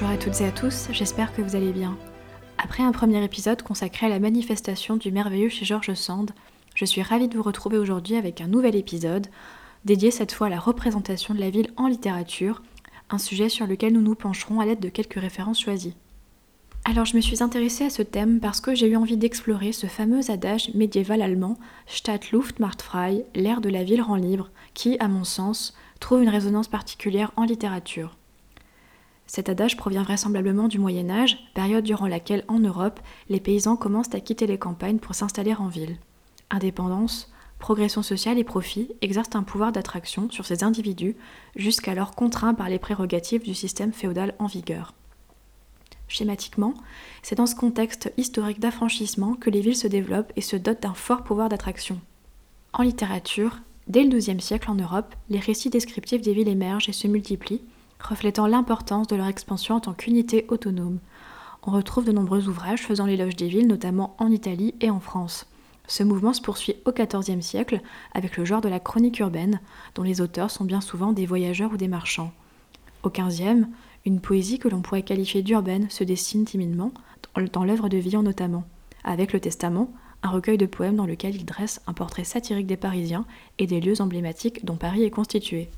Bonjour à toutes et à tous, j'espère que vous allez bien. Après un premier épisode consacré à la manifestation du merveilleux chez George Sand, je suis ravie de vous retrouver aujourd'hui avec un nouvel épisode, dédié cette fois à la représentation de la ville en littérature, un sujet sur lequel nous nous pencherons à l'aide de quelques références choisies. Alors je me suis intéressée à ce thème parce que j'ai eu envie d'explorer ce fameux adage médiéval allemand Stadt Luft macht frei, l'air de la ville rend libre, qui, à mon sens, trouve une résonance particulière en littérature. Cet adage provient vraisemblablement du Moyen Âge, période durant laquelle en Europe, les paysans commencent à quitter les campagnes pour s'installer en ville. Indépendance, progression sociale et profit exercent un pouvoir d'attraction sur ces individus, jusqu'alors contraints par les prérogatives du système féodal en vigueur. Schématiquement, c'est dans ce contexte historique d'affranchissement que les villes se développent et se dotent d'un fort pouvoir d'attraction. En littérature, dès le XIIe siècle en Europe, les récits descriptifs des villes émergent et se multiplient, reflétant l'importance de leur expansion en tant qu'unité autonome. On retrouve de nombreux ouvrages faisant l'éloge des villes, notamment en Italie et en France. Ce mouvement se poursuit au XIVe siècle avec le genre de la chronique urbaine, dont les auteurs sont bien souvent des voyageurs ou des marchands. Au XVe, une poésie que l'on pourrait qualifier d'urbaine se dessine timidement, dans l'œuvre de Villon notamment, avec le Testament, un recueil de poèmes dans lequel il dresse un portrait satirique des Parisiens et des lieux emblématiques dont Paris est constitué.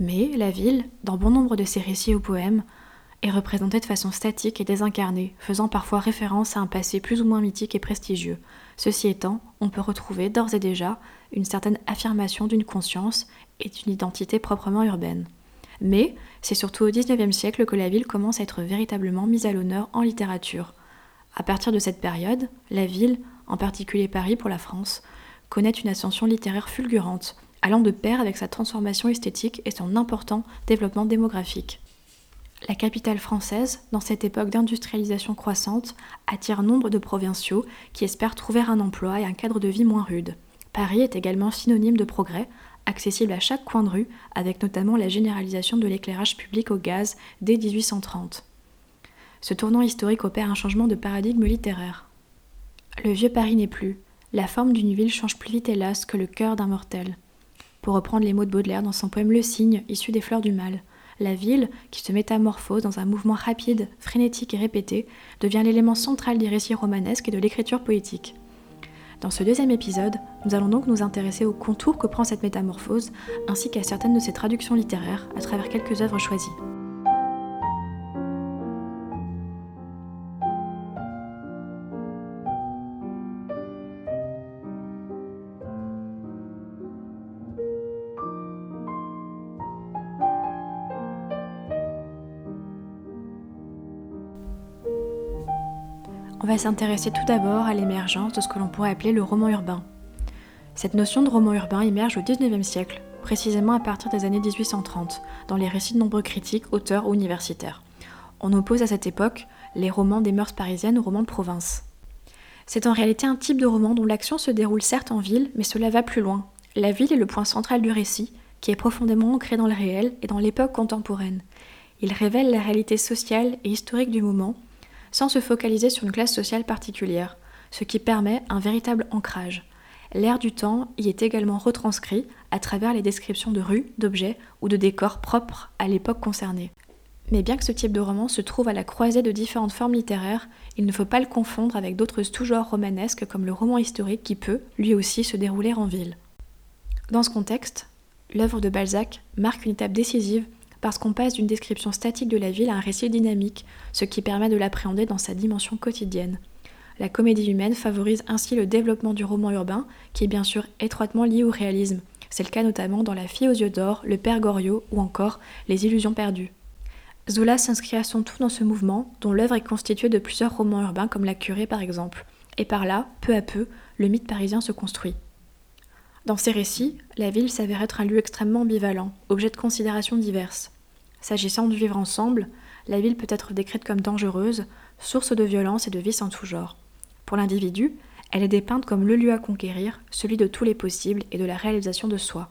Mais la ville, dans bon nombre de ses récits ou poèmes, est représentée de façon statique et désincarnée, faisant parfois référence à un passé plus ou moins mythique et prestigieux. Ceci étant, on peut retrouver d'ores et déjà une certaine affirmation d'une conscience et d'une identité proprement urbaine. Mais c'est surtout au XIXe siècle que la ville commence à être véritablement mise à l'honneur en littérature. À partir de cette période, la ville, en particulier Paris pour la France, connaît une ascension littéraire fulgurante, allant de pair avec sa transformation esthétique et son important développement démographique. La capitale française, dans cette époque d'industrialisation croissante, attire nombre de provinciaux qui espèrent trouver un emploi et un cadre de vie moins rude. Paris est également synonyme de progrès, accessible à chaque coin de rue, avec notamment la généralisation de l'éclairage public au gaz dès 1830. Ce tournant historique opère un changement de paradigme littéraire. Le vieux Paris n'est plus, la forme d'une ville change plus vite hélas que le cœur d'un mortel pour reprendre les mots de Baudelaire dans son poème Le Cygne, issu des Fleurs du Mal. La ville, qui se métamorphose dans un mouvement rapide, frénétique et répété, devient l'élément central des récits romanesques et de l'écriture poétique. Dans ce deuxième épisode, nous allons donc nous intéresser aux contours que prend cette métamorphose, ainsi qu'à certaines de ses traductions littéraires à travers quelques œuvres choisies. On va s'intéresser tout d'abord à l'émergence de ce que l'on pourrait appeler le roman urbain. Cette notion de roman urbain émerge au XIXe siècle, précisément à partir des années 1830, dans les récits de nombreux critiques, auteurs ou universitaires. On oppose à cette époque les romans des mœurs parisiennes aux romans de province. C'est en réalité un type de roman dont l'action se déroule certes en ville, mais cela va plus loin. La ville est le point central du récit, qui est profondément ancré dans le réel et dans l'époque contemporaine. Il révèle la réalité sociale et historique du moment, sans se focaliser sur une classe sociale particulière, ce qui permet un véritable ancrage. L'air du temps y est également retranscrit à travers les descriptions de rues, d'objets ou de décors propres à l'époque concernée. Mais bien que ce type de roman se trouve à la croisée de différentes formes littéraires, il ne faut pas le confondre avec d'autres sous-genres romanesques comme le roman historique qui peut, lui aussi, se dérouler en ville. Dans ce contexte, l'œuvre de Balzac marque une étape décisive parce qu'on passe d'une description statique de la ville à un récit dynamique, ce qui permet de l'appréhender dans sa dimension quotidienne. La comédie humaine favorise ainsi le développement du roman urbain, qui est bien sûr étroitement lié au réalisme. C'est le cas notamment dans La fille aux yeux d'or, Le père Goriot ou encore Les illusions perdues. Zola s'inscrit à son tour dans ce mouvement, dont l'œuvre est constituée de plusieurs romans urbains comme La curée par exemple. Et par là, peu à peu, le mythe parisien se construit. Dans ces récits, la ville s'avère être un lieu extrêmement ambivalent, objet de considérations diverses. S'agissant du vivre ensemble, la ville peut être décrite comme dangereuse, source de violence et de vices en tout genre. Pour l'individu, elle est dépeinte comme le lieu à conquérir, celui de tous les possibles et de la réalisation de soi.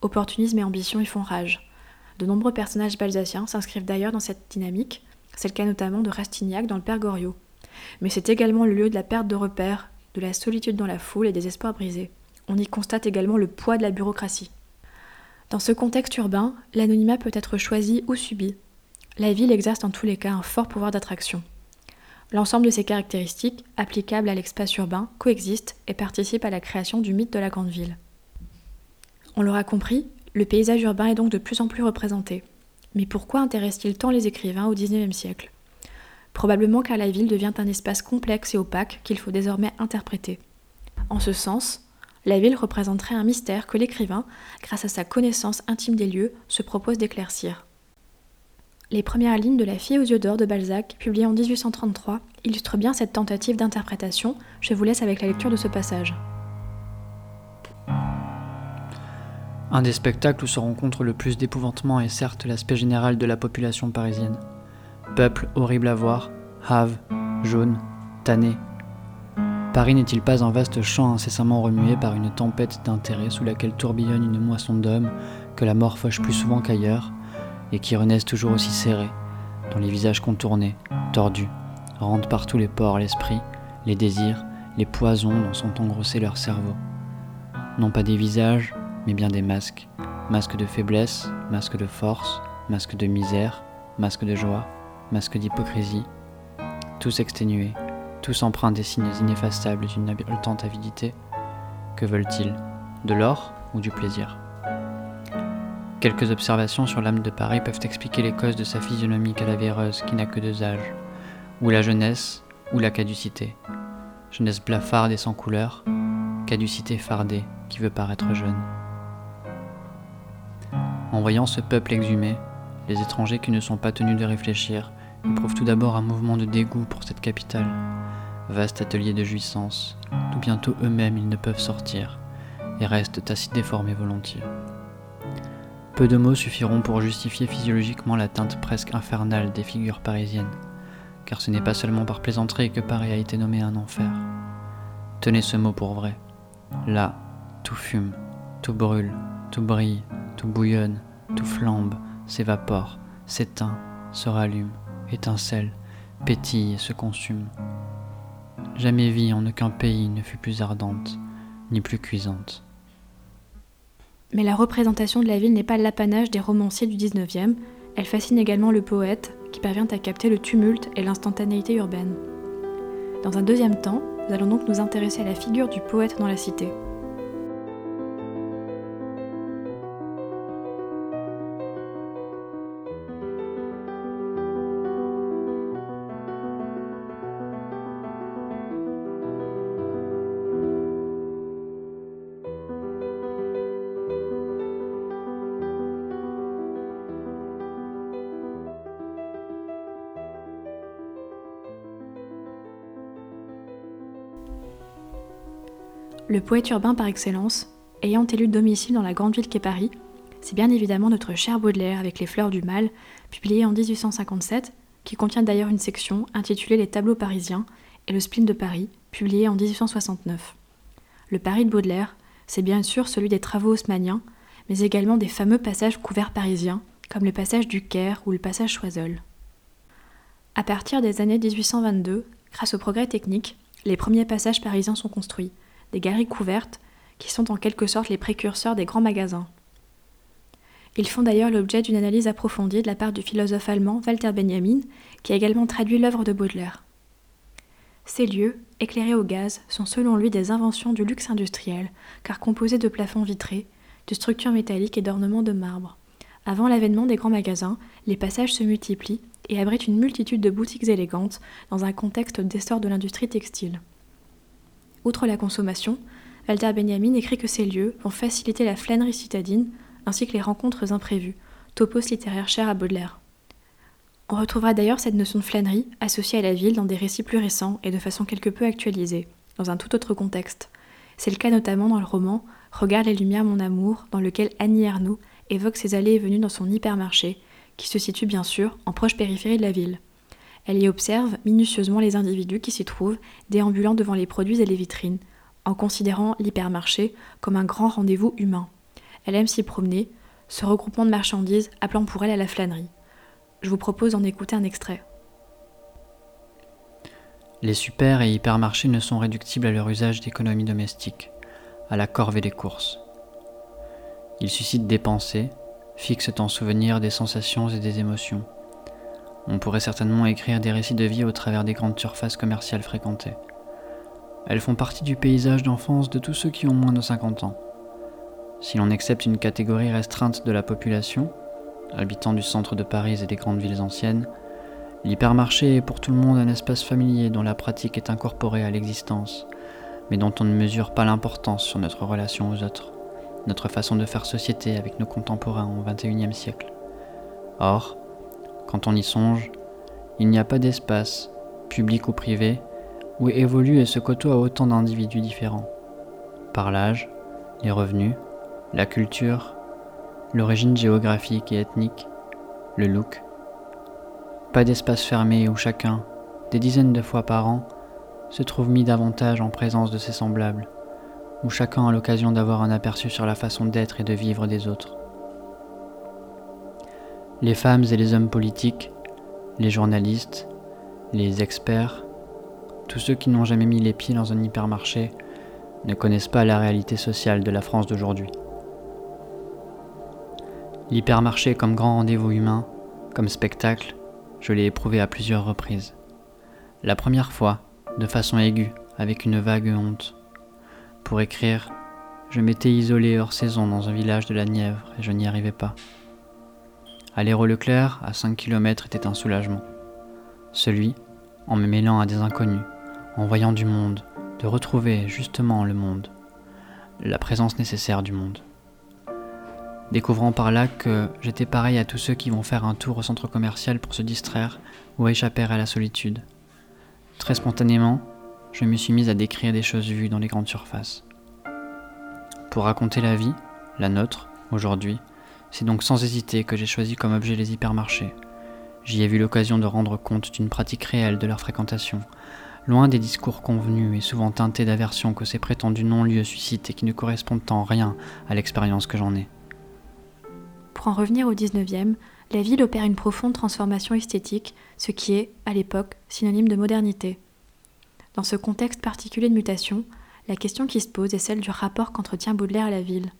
Opportunisme et ambition y font rage. De nombreux personnages balsaciens s'inscrivent d'ailleurs dans cette dynamique, c'est le cas notamment de Rastignac dans le Père Goriot. Mais c'est également le lieu de la perte de repères, de la solitude dans la foule et des espoirs brisés. On y constate également le poids de la bureaucratie. Dans ce contexte urbain, l'anonymat peut être choisi ou subi. La ville exerce dans tous les cas un fort pouvoir d'attraction. L'ensemble de ces caractéristiques, applicables à l'espace urbain, coexistent et participent à la création du mythe de la grande ville. On l'aura compris, le paysage urbain est donc de plus en plus représenté. Mais pourquoi intéresse-t-il tant les écrivains au XIXe siècle? Probablement car la ville devient un espace complexe et opaque qu'il faut désormais interpréter. En ce sens, la ville représenterait un mystère que l'écrivain, grâce à sa connaissance intime des lieux, se propose d'éclaircir. Les premières lignes de La fille aux yeux d'or de Balzac, publiées en 1833, illustrent bien cette tentative d'interprétation. Je vous laisse avec la lecture de ce passage. Un des spectacles où se rencontre le plus d'épouvantement est certes l'aspect général de la population parisienne. Peuple horrible à voir, have, jaune, tanné. Paris n'est-il pas un vaste champ incessamment remué par une tempête d'intérêt sous laquelle tourbillonne une moisson d'hommes que la mort fauche plus souvent qu'ailleurs, et qui renaissent toujours aussi serrés, dont les visages contournés, tordus, rendent par tous les pores l'esprit, les désirs, les poisons dont sont engrossés leurs cerveaux. Non pas des visages, mais bien des masques. Masques de faiblesse, masques de force, masques de misère, masques de joie, masques d'hypocrisie. Tous exténués, tous empreints des signes ineffaçables d'une haletante avidité. Que veulent-ils? De l'or ou du plaisir? Quelques observations sur l'âme de Paris peuvent expliquer les causes de sa physionomie cadavéreuse qui n'a que deux âges, ou la jeunesse, ou la caducité. Jeunesse blafarde et sans couleur, caducité fardée qui veut paraître jeune. En voyant ce peuple exhumé, les étrangers qui ne sont pas tenus de réfléchir éprouvent tout d'abord un mouvement de dégoût pour cette capitale, vaste atelier de jouissance, d'où bientôt eux-mêmes ils ne peuvent sortir, et restent ainsi déformés volontiers. Peu de mots suffiront pour justifier physiologiquement la teinte presque infernale des figures parisiennes, car ce n'est pas seulement par plaisanterie que Paris a été nommé un enfer. Tenez ce mot pour vrai. Là, tout fume, tout brûle, tout brille, tout bouillonne, tout flambe, s'évapore, s'éteint, se rallume, étincelle, pétille et se consume. Jamais vie en aucun pays ne fut plus ardente, ni plus cuisante. Mais la représentation de la ville n'est pas l'apanage des romanciers du XIXe, elle fascine également le poète, qui parvient à capter le tumulte et l'instantanéité urbaine. Dans un deuxième temps, nous allons donc nous intéresser à la figure du poète dans la cité. Le poète urbain par excellence, ayant élu domicile dans la grande ville qu'est Paris, c'est bien évidemment notre cher Baudelaire avec Les Fleurs du Mal, publié en 1857, qui contient d'ailleurs une section intitulée Les tableaux parisiens et Le spleen de Paris, publié en 1869. Le Paris de Baudelaire, c'est bien sûr celui des travaux haussmanniens, mais également des fameux passages couverts parisiens, comme le passage du Caire ou le passage Choiseul. À partir des années 1822, grâce au progrès technique, les premiers passages parisiens sont construits, des galeries couvertes, qui sont en quelque sorte les précurseurs des grands magasins. Ils font d'ailleurs l'objet d'une analyse approfondie de la part du philosophe allemand Walter Benjamin, qui a également traduit l'œuvre de Baudelaire. Ces lieux, éclairés au gaz, sont selon lui des inventions du luxe industriel, car composés de plafonds vitrés, de structures métalliques et d'ornements de marbre. Avant l'avènement des grands magasins, les passages se multiplient et abritent une multitude de boutiques élégantes dans un contexte d'essor de l'industrie textile. Outre la consommation, Walter Benjamin écrit que ces lieux vont faciliter la flânerie citadine ainsi que les rencontres imprévues, topos littéraires chers à Baudelaire. On retrouvera d'ailleurs cette notion de flânerie associée à la ville dans des récits plus récents et de façon quelque peu actualisée, dans un tout autre contexte. C'est le cas notamment dans le roman Regarde les lumières, mon amour, dans lequel Annie Ernaux évoque ses allées et venues dans son hypermarché, qui se situe bien sûr en proche périphérie de la ville. Elle y observe minutieusement les individus qui s'y trouvent, déambulant devant les produits et les vitrines, en considérant l'hypermarché comme un grand rendez-vous humain. Elle aime s'y promener, ce regroupement de marchandises appelant pour elle à la flânerie. Je vous propose d'en écouter un extrait. Les super et hypermarchés ne sont réductibles à leur usage d'économie domestique, à la corvée des courses. Ils suscitent des pensées, fixent en souvenir des sensations et des émotions On pourrait certainement écrire des récits de vie au travers des grandes surfaces commerciales fréquentées. Elles font partie du paysage d'enfance de tous ceux qui ont moins de 50 ans. Si l'on accepte une catégorie restreinte de la population, habitants du centre de Paris et des grandes villes anciennes, l'hypermarché est pour tout le monde un espace familier dont la pratique est incorporée à l'existence, mais dont on ne mesure pas l'importance sur notre relation aux autres, notre façon de faire société avec nos contemporains au XXIe siècle. Or, quand on y songe, il n'y a pas d'espace, public ou privé, où évoluent et se côtoient autant d'individus différents. Par l'âge, les revenus, la culture, l'origine géographique et ethnique, le look. Pas d'espace fermé où chacun, des dizaines de fois par an, se trouve mis davantage en présence de ses semblables, où chacun a l'occasion d'avoir un aperçu sur la façon d'être et de vivre des autres. Les femmes et les hommes politiques, les journalistes, les experts, tous ceux qui n'ont jamais mis les pieds dans un hypermarché ne connaissent pas la réalité sociale de la France d'aujourd'hui. L'hypermarché comme grand rendez-vous humain, comme spectacle, je l'ai éprouvé à plusieurs reprises. La première fois, de façon aiguë, avec une vague honte. Pour écrire, je m'étais isolé hors saison dans un village de la Nièvre et je n'y arrivais pas. Aller au Leclerc, à 5 km, était un soulagement. Celui, en me mêlant à des inconnus, en voyant du monde, de retrouver justement le monde, la présence nécessaire du monde. Découvrant par là que j'étais pareil à tous ceux qui vont faire un tour au centre commercial pour se distraire ou échapper à la solitude. Très spontanément, je me suis mise à décrire des choses vues dans les grandes surfaces. Pour raconter la vie, la nôtre, aujourd'hui, c'est donc sans hésiter que j'ai choisi comme objet les hypermarchés. J'y ai vu l'occasion de rendre compte d'une pratique réelle de leur fréquentation, loin des discours convenus et souvent teintés d'aversion que ces prétendus non-lieux suscitent et qui ne correspondent en rien à l'expérience que j'en ai. Pour en revenir au 19e, la ville opère une profonde transformation esthétique, ce qui est, à l'époque, synonyme de modernité. Dans ce contexte particulier de mutation, la question qui se pose est celle du rapport qu'entretient Baudelaire à la ville.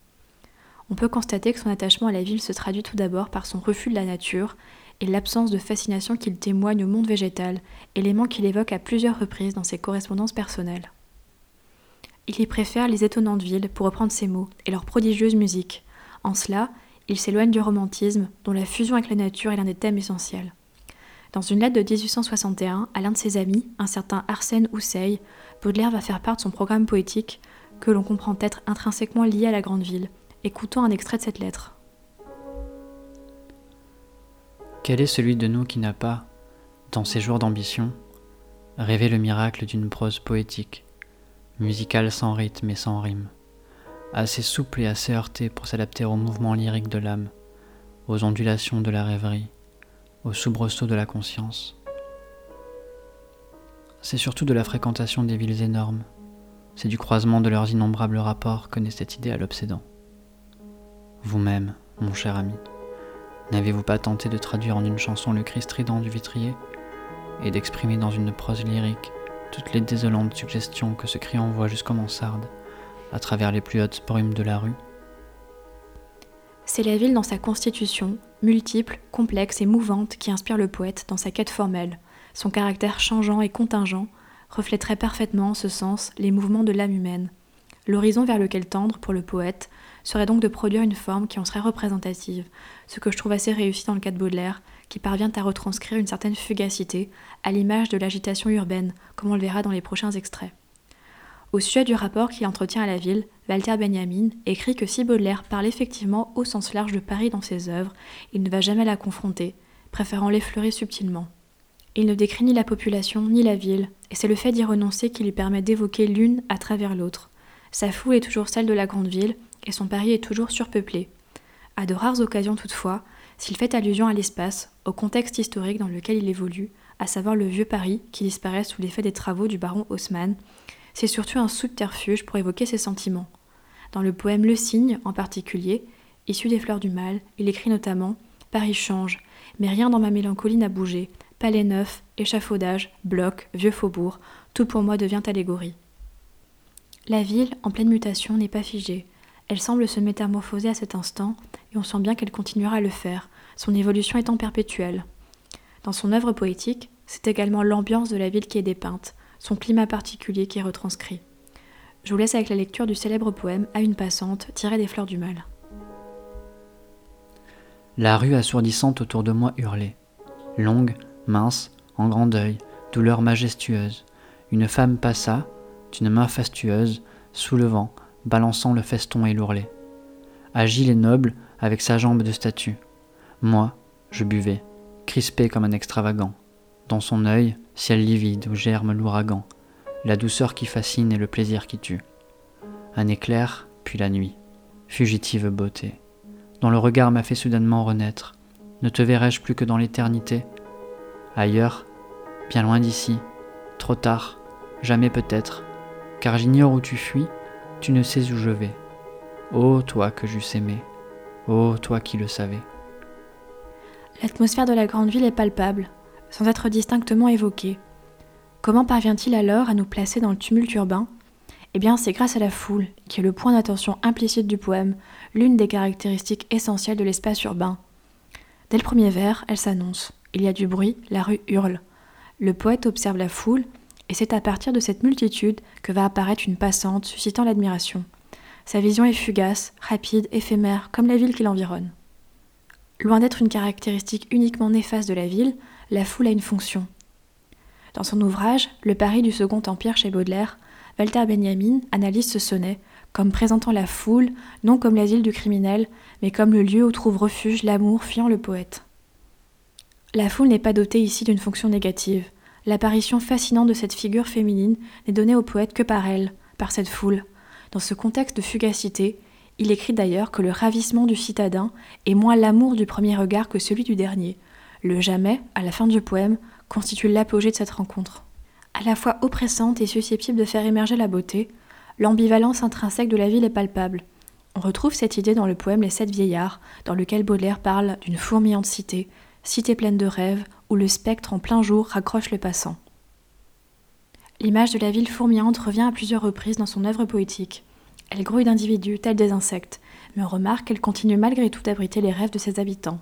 On peut constater que son attachement à la ville se traduit tout d'abord par son refus de la nature et l'absence de fascination qu'il témoigne au monde végétal, élément qu'il évoque à plusieurs reprises dans ses correspondances personnelles. Il y préfère les étonnantes villes, pour reprendre ses mots, et leur prodigieuse musique. En cela, il s'éloigne du romantisme, dont la fusion avec la nature est l'un des thèmes essentiels. Dans une lettre de 1861 à l'un de ses amis, un certain Arsène Housseil, Baudelaire va faire part de son programme poétique, que l'on comprend être intrinsèquement lié à la grande ville. Écoutons un extrait de cette lettre. Quel est celui de nous qui n'a pas, dans ses jours d'ambition, rêvé le miracle d'une prose poétique, musicale sans rythme et sans rime assez souple et assez heurté pour s'adapter au mouvement lyrique de l'âme, aux ondulations de la rêverie, aux soubresauts de la conscience? C'est surtout de la fréquentation des villes énormes, c'est du croisement de leurs innombrables rapports que naît cette idée à l'obsédant. Vous-même, mon cher ami, n'avez-vous pas tenté de traduire en une chanson le cri strident du vitrier et d'exprimer dans une prose lyrique toutes les désolantes suggestions que ce cri envoie jusqu'aux mansardes à travers les plus hautes brumes de la rue? C'est la ville dans sa constitution, multiple, complexe et mouvante, qui inspire le poète dans sa quête formelle. Son caractère changeant et contingent reflèterait parfaitement en ce sens les mouvements de l'âme humaine. L'horizon vers lequel tendre pour le poète serait donc de produire une forme qui en serait représentative, ce que je trouve assez réussi dans le cas de Baudelaire, qui parvient à retranscrire une certaine fugacité, à l'image de l'agitation urbaine, comme on le verra dans les prochains extraits. Au sujet du rapport qu'il entretient à la ville, Walter Benjamin écrit que si Baudelaire parle effectivement au sens large de Paris dans ses œuvres, il ne va jamais la confronter, préférant l'effleurer subtilement. Il ne décrit ni la population ni la ville, et c'est le fait d'y renoncer qui lui permet d'évoquer l'une à travers l'autre. Sa foule est toujours celle de la grande ville, et son Paris est toujours surpeuplé. À de rares occasions toutefois, s'il fait allusion à l'espace, au contexte historique dans lequel il évolue, à savoir le vieux Paris qui disparaît sous l'effet des travaux du baron Haussmann, c'est surtout un subterfuge pour évoquer ses sentiments. Dans le poème Le Cygne, en particulier, issu des Fleurs du Mal, il écrit notamment Paris change, mais rien dans ma mélancolie n'a bougé. Palais neuf, échafaudage, bloc, vieux faubourg, tout pour moi devient allégorie. La ville, en pleine mutation, n'est pas figée. Elle semble se métamorphoser à cet instant, et on sent bien qu'elle continuera à le faire, son évolution étant perpétuelle. Dans son œuvre poétique, c'est également l'ambiance de la ville qui est dépeinte, son climat particulier qui est retranscrit. Je vous laisse avec la lecture du célèbre poème À une passante, tiré des fleurs du mal. La rue assourdissante autour de moi hurlait. Longue, mince, en grand deuil, douleur majestueuse. Une femme passa, d'une main fastueuse, soulevant, balançant le feston et l'ourlet. Agile et noble, avec sa jambe de statue. Moi, je buvais, crispé comme un extravagant. Dans son œil, ciel livide où germe l'ouragan, la douceur qui fascine et le plaisir qui tue. Un éclair, puis la nuit, fugitive beauté, dont le regard m'a fait soudainement renaître. Ne te verrai-je plus que dans l'éternité? Ailleurs, bien loin d'ici, trop tard, jamais peut-être, car j'ignore où tu fuis, tu ne sais où je vais. Ô toi que j'eusse aimé, ô toi qui le savais. L'atmosphère de la grande ville est palpable, sans être distinctement évoquée. Comment parvient-il alors à nous placer dans le tumulte urbain? Eh bien, c'est grâce à la foule, qui est le point d'attention implicite du poème, l'une des caractéristiques essentielles de l'espace urbain. Dès le premier vers, elle s'annonce. Il y a du bruit, la rue hurle. Le poète observe la foule, et c'est à partir de cette multitude que va apparaître une passante suscitant l'admiration. Sa vision est fugace, rapide, éphémère, comme la ville qui l'environne. Loin d'être une caractéristique uniquement néfaste de la ville, la foule a une fonction. Dans son ouvrage Le Paris du Second Empire chez Baudelaire, Walter Benjamin analyse ce sonnet comme présentant la foule non comme l'asile du criminel, mais comme le lieu où trouve refuge l'amour fuyant le poète. La foule n'est pas dotée ici d'une fonction négative. L'apparition fascinante de cette figure féminine n'est donnée au poète que par elle, par cette foule. Dans ce contexte de fugacité, il écrit d'ailleurs que le ravissement du citadin est moins l'amour du premier regard que celui du dernier. Le jamais, à la fin du poème, constitue l'apogée de cette rencontre. À la fois oppressante et susceptible de faire émerger la beauté, l'ambivalence intrinsèque de la ville est palpable. On retrouve cette idée dans le poème Les Sept Vieillards, dans lequel Baudelaire parle d'une fourmillante cité, cité pleine de rêves, où le spectre en plein jour raccroche le passant. L'image de la ville fourmillante revient à plusieurs reprises dans son œuvre poétique. Elle grouille d'individus, tels des insectes, mais on remarque qu'elle continue malgré tout d'abriter les rêves de ses habitants.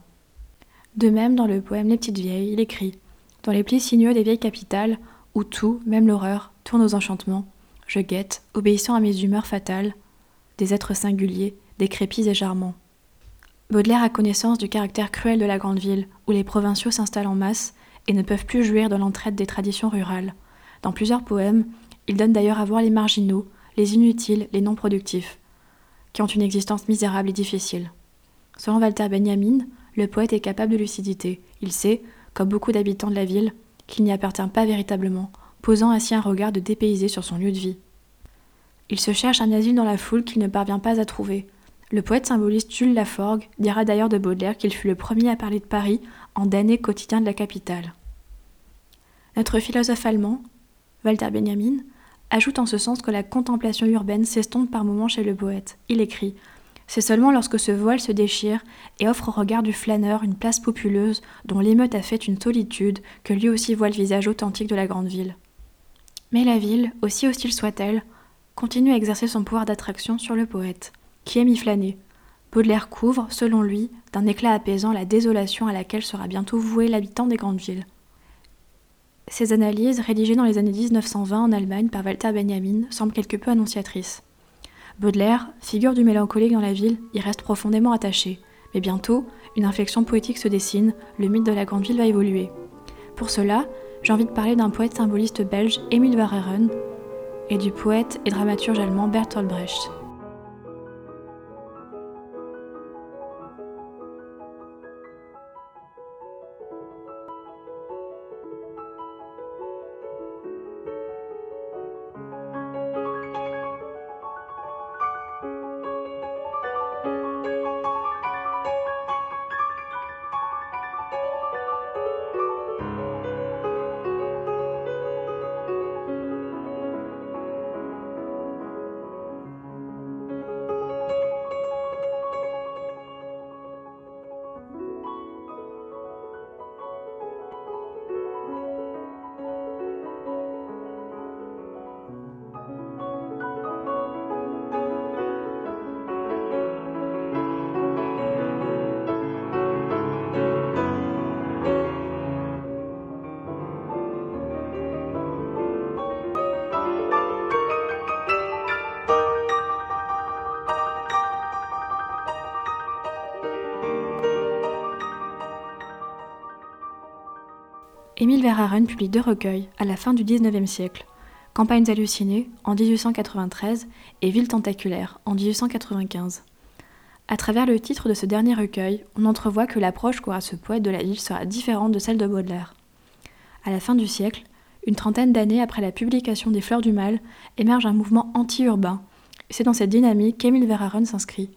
De même, dans le poème Les Petites Vieilles, il écrit Dans les plis sinueux des vieilles capitales, où tout, même l'horreur, tourne aux enchantements, je guette, obéissant à mes humeurs fatales, des êtres singuliers, décrépits et charmants. Baudelaire a connaissance du caractère cruel de la grande ville, où les provinciaux s'installent en masse et ne peuvent plus jouir de l'entraide des traditions rurales. Dans plusieurs poèmes, il donne d'ailleurs à voir les marginaux, les inutiles, les non productifs, qui ont une existence misérable et difficile. Selon Walter Benjamin, le poète est capable de lucidité. Il sait, comme beaucoup d'habitants de la ville, qu'il n'y appartient pas véritablement, posant ainsi un regard de dépaysé sur son lieu de vie. Il se cherche un asile dans la foule qu'il ne parvient pas à trouver, le poète symboliste Jules Laforgue dira d'ailleurs de Baudelaire qu'il fut le premier à parler de Paris en damné quotidien de la capitale. Notre philosophe allemand, Walter Benjamin, ajoute en ce sens que la contemplation urbaine s'estompe par moments chez le poète. Il écrit C'est seulement lorsque ce voile se déchire et offre au regard du flâneur une place populeuse dont l'émeute a fait une solitude que lui aussi voit le visage authentique de la grande ville. Mais la ville, aussi hostile soit-elle, continue à exercer son pouvoir d'attraction sur le poète qui aime y. Baudelaire couvre, selon lui, d'un éclat apaisant la désolation à laquelle sera bientôt voué l'habitant des grandes villes. Ces analyses, rédigées dans les années 1920 en Allemagne par Walter Benjamin, semblent quelque peu annonciatrices. Baudelaire, figure du mélancolique dans la ville, y reste profondément attaché. Mais bientôt, une inflexion poétique se dessine, le mythe de la grande ville va évoluer. Pour cela, j'ai envie de parler d'un poète symboliste belge, Émile Verhaeren, et du poète et dramaturge allemand Bertolt Brecht. Émile Verhaeren publie deux recueils à la fin du XIXe siècle Campagnes hallucinées en 1893 et Villes tentaculaires en 1895. À travers le titre de ce dernier recueil, on entrevoit que l'approche qu'aura ce poète de la ville sera différente de celle de Baudelaire. À la fin du siècle, une trentaine d'années après la publication des Fleurs du Mal, émerge un mouvement anti-urbain. C'est dans cette dynamique qu'Émile Verhaeren s'inscrit.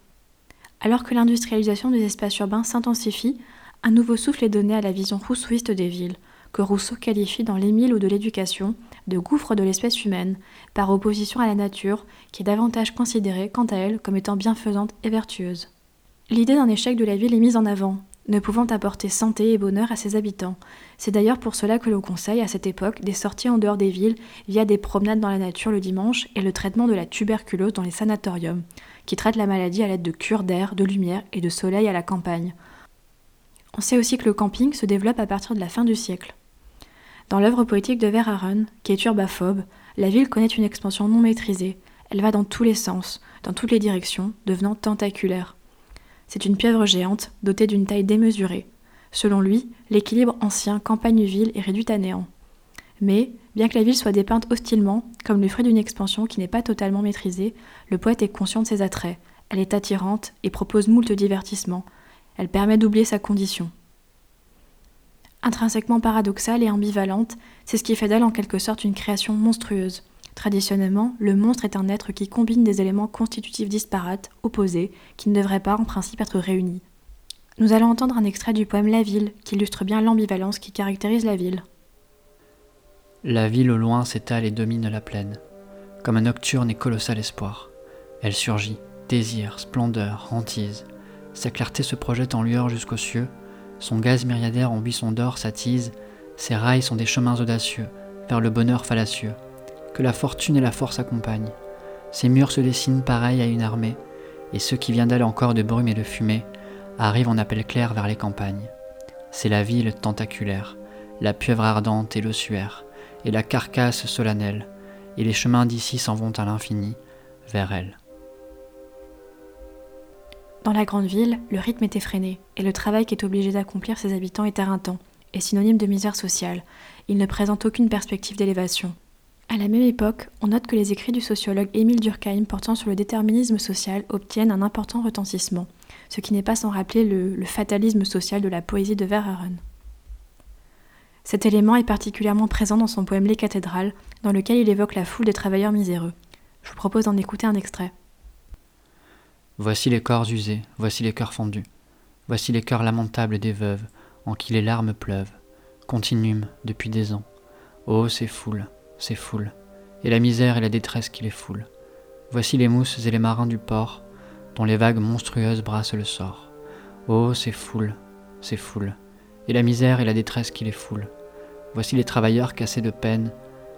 Alors que l'industrialisation des espaces urbains s'intensifie, un nouveau souffle est donné à la vision rousseauiste des villes, que Rousseau qualifie dans L'Émile ou de l'éducation de gouffre de l'espèce humaine, par opposition à la nature, qui est davantage considérée, quant à elle, comme étant bienfaisante et vertueuse. L'idée d'un échec de la ville est mise en avant, ne pouvant apporter santé et bonheur à ses habitants. C'est d'ailleurs pour cela que l'on conseille à cette époque des sorties en dehors des villes via des promenades dans la nature le dimanche et le traitement de la tuberculose dans les sanatoriums, qui traitent la maladie à l'aide de cures d'air, de lumière et de soleil à la campagne. On sait aussi que le camping se développe à partir de la fin du siècle. Dans l'œuvre poétique de Verhaeren, qui est urbaphobe, la ville connaît une expansion non maîtrisée. Elle va dans tous les sens, dans toutes les directions, devenant tentaculaire. C'est une pieuvre géante, dotée d'une taille démesurée. Selon lui, l'équilibre ancien campagne-ville est réduit à néant. Mais, bien que la ville soit dépeinte hostilement, comme le fruit d'une expansion qui n'est pas totalement maîtrisée, le poète est conscient de ses attraits. Elle est attirante et propose moult divertissements. Elle permet d'oublier sa condition. Intrinsèquement paradoxale et ambivalente, c'est ce qui fait d'elle en quelque sorte une création monstrueuse. Traditionnellement, le monstre est un être qui combine des éléments constitutifs disparates, opposés, qui ne devraient pas en principe être réunis. Nous allons entendre un extrait du poème La ville, qui illustre bien l'ambivalence qui caractérise la ville. La ville au loin s'étale et domine la plaine, comme un nocturne et colossal espoir. Elle surgit, désir, splendeur, hantise. Sa clarté se projette en lueur jusqu'aux cieux, son gaz myriadaire en buisson d'or s'attise, ses rails sont des chemins audacieux, vers le bonheur fallacieux. Que la fortune et la force accompagnent. Ses murs se dessinent pareils à une armée, et ceux qui viennent d'aller encore de brume et de fumée arrivent en appel clair vers les campagnes. C'est la ville tentaculaire, la pieuvre ardente et l'ossuaire, et la carcasse solennelle, et les chemins d'ici s'en vont à l'infini, vers elle. Dans la grande ville, le rythme est effréné, et le travail qu'est obligé d'accomplir ses habitants est éreintant, et synonyme de misère sociale. Il ne présente aucune perspective d'élévation. À la même époque, on note que les écrits du sociologue Émile Durkheim portant sur le déterminisme social obtiennent un important retentissement, ce qui n'est pas sans rappeler le, fatalisme social de la poésie de Verhaeren. Cet élément est particulièrement présent dans son poème Les cathédrales, dans lequel il évoque la foule des travailleurs miséreux. Je vous propose d'en écouter un extrait. Voici les corps usés, voici les cœurs fondus, voici les cœurs lamentables des veuves, en qui les larmes pleuvent, continuent depuis des ans. Oh, ces foules, ces foules, et la misère et la détresse qui les foulent. Voici les mousses et les marins du port, dont les vagues monstrueuses brassent le sort. Oh, ces foules, ces foules, et la misère et la détresse qui les foulent. Voici les travailleurs cassés de peine,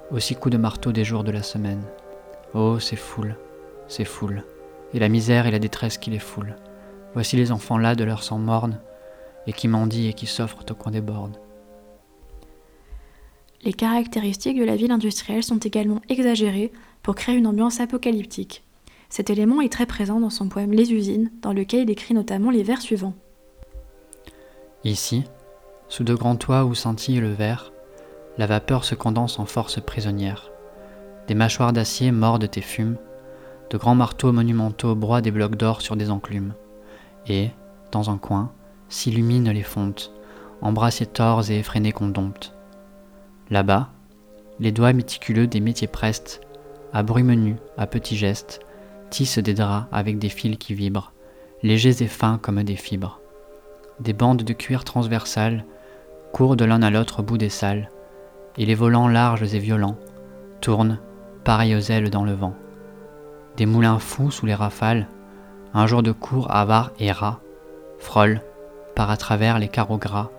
aussi coups de marteau des jours de la semaine. Oh, ces foules, ces foules et la misère et la détresse qui les foulent. Voici les enfants là de leur sang morne, et qui mendient et qui s'offrent au coin des bornes. Les caractéristiques de la ville industrielle sont également exagérées pour créer une ambiance apocalyptique. Cet élément est très présent dans son poème Les usines, dans lequel il écrit notamment les vers suivants. Ici, sous de grands toits où scintille le verre, la vapeur se condense en force prisonnière. Des mâchoires d'acier mordent et fument, de grands marteaux monumentaux broient des blocs d'or sur des enclumes, et, dans un coin, s'illuminent les fontes, en brassiers tors et effrénés qu'on dompte. Là-bas, les doigts méticuleux des métiers prestes, à bruit menu, à petits gestes, tissent des draps avec des fils qui vibrent, légers et fins comme des fibres. Des bandes de cuir transversales courent de l'un à l'autre au bout des salles, et les volants larges et violents tournent, pareils aux ailes dans le vent des moulins fous sous les rafales, un jour de cours avare et rat, frôle, par à travers les carreaux gras,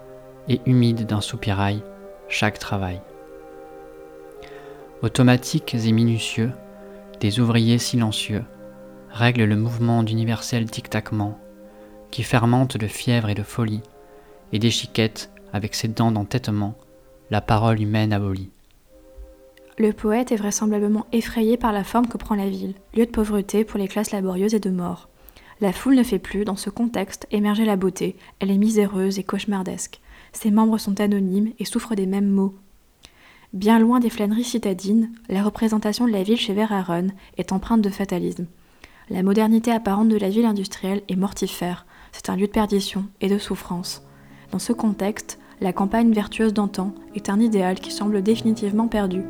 et humide d'un soupirail, chaque travail. Automatiques et minutieux, des ouvriers silencieux règlent le mouvement d'universel tic-tacement, qui fermente de fièvre et de folie, et déchiquette, avec ses dents d'entêtement, la parole humaine abolie. Le poète est vraisemblablement effrayé par la forme que prend la ville, lieu de pauvreté pour les classes laborieuses et de mort. La foule ne fait plus, dans ce contexte, émerger la beauté, elle est miséreuse et cauchemardesque. Ses membres sont anonymes et souffrent des mêmes maux. Bien loin des flâneries citadines, la représentation de la ville chez Verhaeren est empreinte de fatalisme. La modernité apparente de la ville industrielle est mortifère, c'est un lieu de perdition et de souffrance. Dans ce contexte, la campagne vertueuse d'antan est un idéal qui semble définitivement perdu.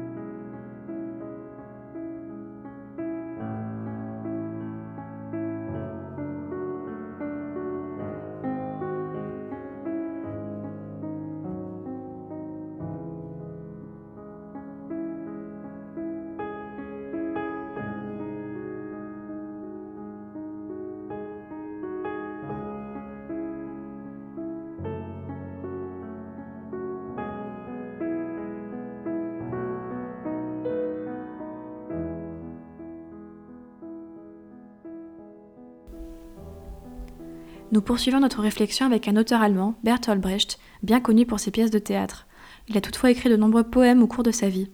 Nous poursuivons notre réflexion avec un auteur allemand, Bertolt Brecht, bien connu pour ses pièces de théâtre. Il a toutefois écrit de nombreux poèmes au cours de sa vie.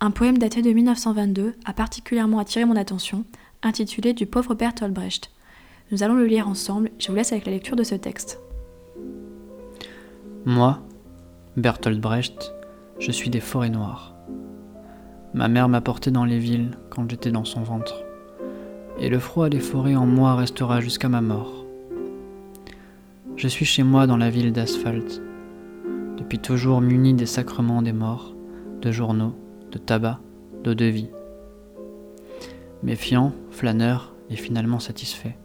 Un poème daté de 1922 a particulièrement attiré mon attention, intitulé Du pauvre Bertolt Brecht. Nous allons le lire ensemble, je vous laisse avec la lecture de ce texte. Moi, Bertolt Brecht, je suis des forêts noires. Ma mère m'a porté dans les villes quand j'étais dans son ventre. Et le froid des forêts en moi restera jusqu'à ma mort. Je suis chez moi dans la ville d'asphalte, depuis toujours muni des sacrements des morts, de journaux, de tabac, d'eau de vie. Méfiant, flâneur et finalement satisfait.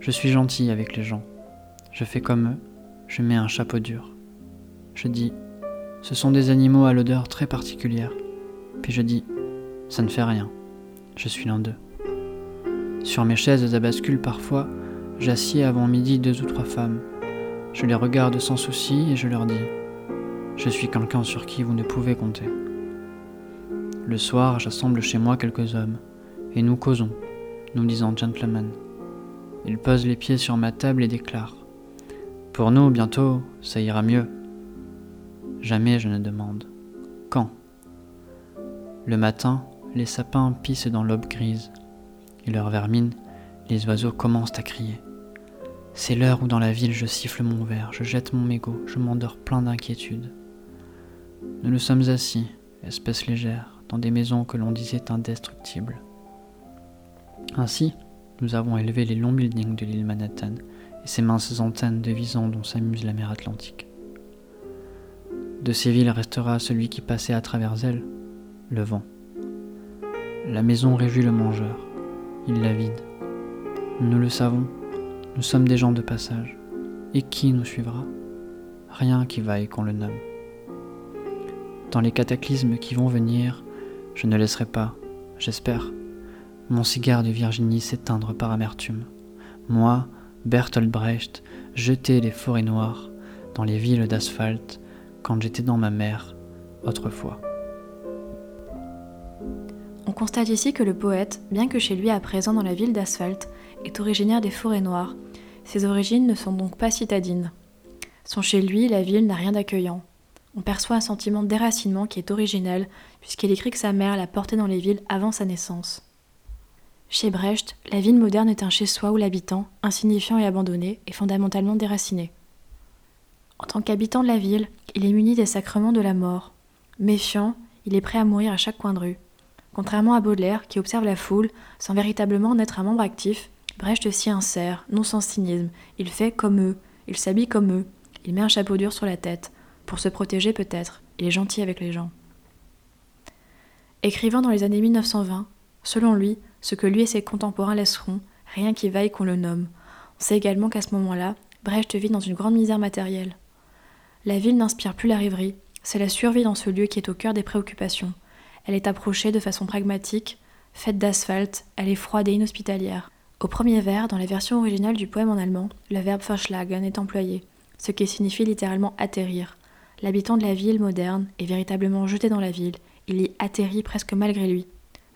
Je suis gentil avec les gens. Je fais comme eux, je mets un chapeau dur. Je dis, ce sont des animaux à l'odeur très particulière. Puis je dis, ça ne fait rien. Je suis l'un d'eux. Sur mes chaises à bascule parfois, J'assieds avant midi deux ou trois femmes. Je les regarde sans souci et je leur dis Je suis quelqu'un sur qui vous ne pouvez compter. Le soir, j'assemble chez moi quelques hommes, et nous causons, nous disant gentlemen. Ils posent les pieds sur ma table et déclarent Pour nous, bientôt, ça ira mieux. Jamais je ne demande Quand? Le matin, les sapins pissent dans l'aube grise, et leur vermine, les oiseaux commencent à crier. C'est l'heure où dans la ville je siffle mon verre, je jette mon mégot, je m'endors plein d'inquiétude. Nous nous sommes assis, espèce légère, dans des maisons que l'on disait indestructibles. Ainsi, nous avons élevé les longs buildings de l'île Manhattan et ces minces antennes de visant dont s'amuse la mer Atlantique. De ces villes restera celui qui passait à travers elles, le vent. La maison réjouit le mangeur, il la vide. Nous le savons, nous sommes des gens de passage. Et qui nous suivra? Rien qui vaille qu'on le nomme. Dans les cataclysmes qui vont venir, je ne laisserai pas, j'espère, mon cigare de Virginie s'éteindre par amertume. Moi, Bertolt Brecht, jeter les forêts noires dans les villes d'asphalte quand j'étais dans ma mère autrefois. On constate ici que le poète, bien que chez lui à présent dans la ville d'asphalte, est originaire des forêts noires ses origines ne sont donc pas citadines. Son chez lui, la ville n'a rien d'accueillant. On perçoit un sentiment de déracinement qui est originel, puisqu'il écrit que sa mère l'a porté dans les villes avant sa naissance. Chez Brecht, la ville moderne est un chez-soi où l'habitant, insignifiant et abandonné, est fondamentalement déraciné. En tant qu'habitant de la ville, il est muni des sacrements de la mort. Méfiant, il est prêt à mourir à chaque coin de rue. Contrairement à Baudelaire, qui observe la foule sans véritablement en être un membre actif, Brecht s'y insère, non sans cynisme. Il fait comme eux, il s'habille comme eux, il met un chapeau dur sur la tête, pour se protéger peut-être, il est gentil avec les gens. Écrivant dans les années 1920, selon lui, ce que lui et ses contemporains laisseront, rien qui vaille qu'on le nomme. On sait également qu'à ce moment-là, Brecht vit dans une grande misère matérielle. La ville n'inspire plus la rêverie, c'est la survie dans ce lieu qui est au cœur des préoccupations. Elle est approchée de façon pragmatique, faite d'asphalte, elle est froide et inhospitalière. Au premier vers, dans la version originale du poème en allemand, le verbe verschlagen est employé, ce qui signifie littéralement atterrir. L'habitant de la ville moderne est véritablement jeté dans la ville, il y atterrit presque malgré lui.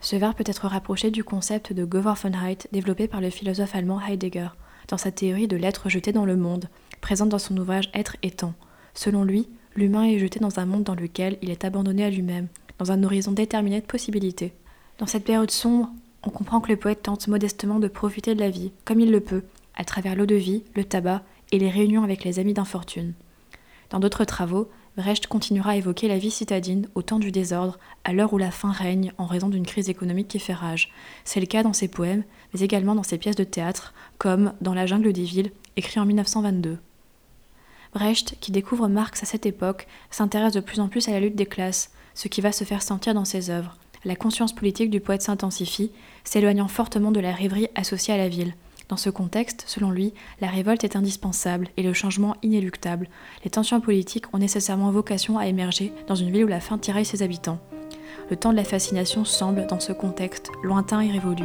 Ce verbe peut être rapproché du concept de Geworfenheit développé par le philosophe allemand Heidegger, dans sa théorie de l'être jeté dans le monde, présente dans son ouvrage Être et temps. Selon lui, l'humain est jeté dans un monde dans lequel il est abandonné à lui-même, dans un horizon déterminé de possibilités. Dans cette période sombre, on comprend que le poète tente modestement de profiter de la vie, comme il le peut, à travers l'eau de vie, le tabac et les réunions avec les amis d'infortune. Dans d'autres travaux, Brecht continuera à évoquer la vie citadine au temps du désordre, à l'heure où la faim règne en raison d'une crise économique qui fait rage. C'est le cas dans ses poèmes, mais également dans ses pièces de théâtre, comme Dans la jungle des villes, écrit en 1922. Brecht, qui découvre Marx à cette époque, s'intéresse de plus en plus à la lutte des classes, ce qui va se faire sentir dans ses œuvres. La conscience politique du poète s'intensifie, s'éloignant fortement de la rêverie associée à la ville. Dans ce contexte, selon lui, la révolte est indispensable et le changement inéluctable. Les tensions politiques ont nécessairement vocation à émerger dans une ville où la faim tiraille ses habitants. Le temps de la fascination semble, dans ce contexte, lointain et révolu.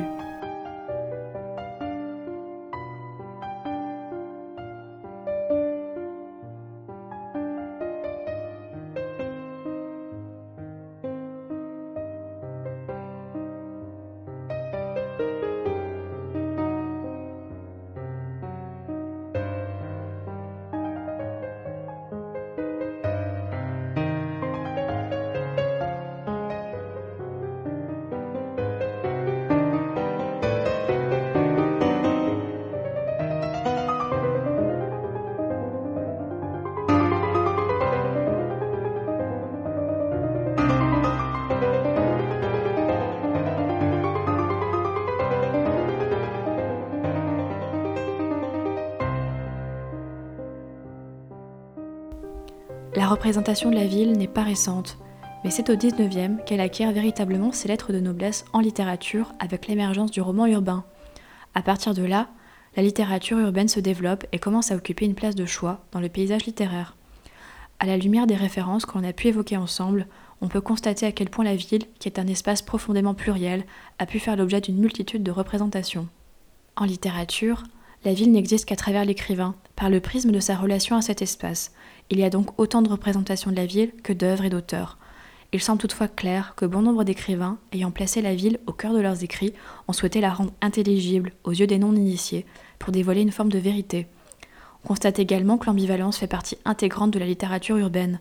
Représentation de la ville n'est pas récente, mais c'est au XIXe qu'elle acquiert véritablement ses lettres de noblesse en littérature avec l'émergence du roman urbain. À partir de là, la littérature urbaine se développe et commence à occuper une place de choix dans le paysage littéraire. À la lumière des références que l'on a pu évoquer ensemble, on peut constater à quel point la ville, qui est un espace profondément pluriel, a pu faire l'objet d'une multitude de représentations. En littérature, la ville n'existe qu'à travers l'écrivain, par le prisme de sa relation à cet espace. Il y a donc autant de représentations de la ville que d'œuvres et d'auteurs. Il semble toutefois clair que bon nombre d'écrivains, ayant placé la ville au cœur de leurs écrits, ont souhaité la rendre intelligible aux yeux des non-initiés, pour dévoiler une forme de vérité. On constate également que l'ambivalence fait partie intégrante de la littérature urbaine.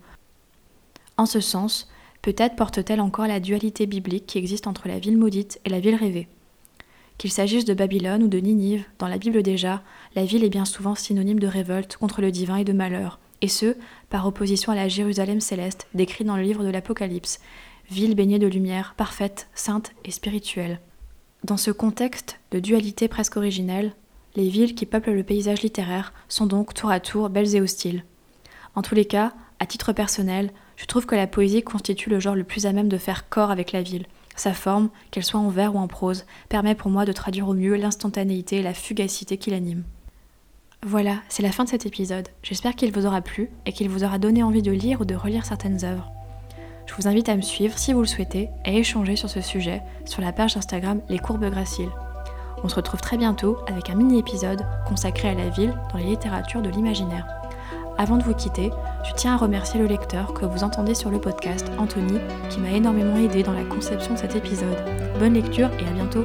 En ce sens, peut-être porte-t-elle encore la dualité biblique qui existe entre la ville maudite et la ville rêvée. Qu'il s'agisse de Babylone ou de Ninive, dans la Bible déjà, la ville est bien souvent synonyme de révolte contre le divin et de malheur, et ce, par opposition à la Jérusalem céleste décrite dans le livre de l'Apocalypse, ville baignée de lumière, parfaite, sainte et spirituelle. Dans ce contexte de dualité presque originelle, les villes qui peuplent le paysage littéraire sont donc tour à tour belles et hostiles. En tous les cas, à titre personnel, je trouve que la poésie constitue le genre le plus à même de faire corps avec la ville, sa forme, qu'elle soit en vers ou en prose, permet pour moi de traduire au mieux l'instantanéité et la fugacité qui l'anime. Voilà, c'est la fin de cet épisode. J'espère qu'il vous aura plu et qu'il vous aura donné envie de lire ou de relire certaines œuvres. Je vous invite à me suivre si vous le souhaitez et à échanger sur ce sujet sur la page Instagram Les Courbes Graciles. On se retrouve très bientôt avec un mini-épisode consacré à la ville dans les littératures de l'imaginaire. Avant de vous quitter, je tiens à remercier le lecteur que vous entendez sur le podcast, Anthony, qui m'a énormément aidé dans la conception de cet épisode. Bonne lecture et à bientôt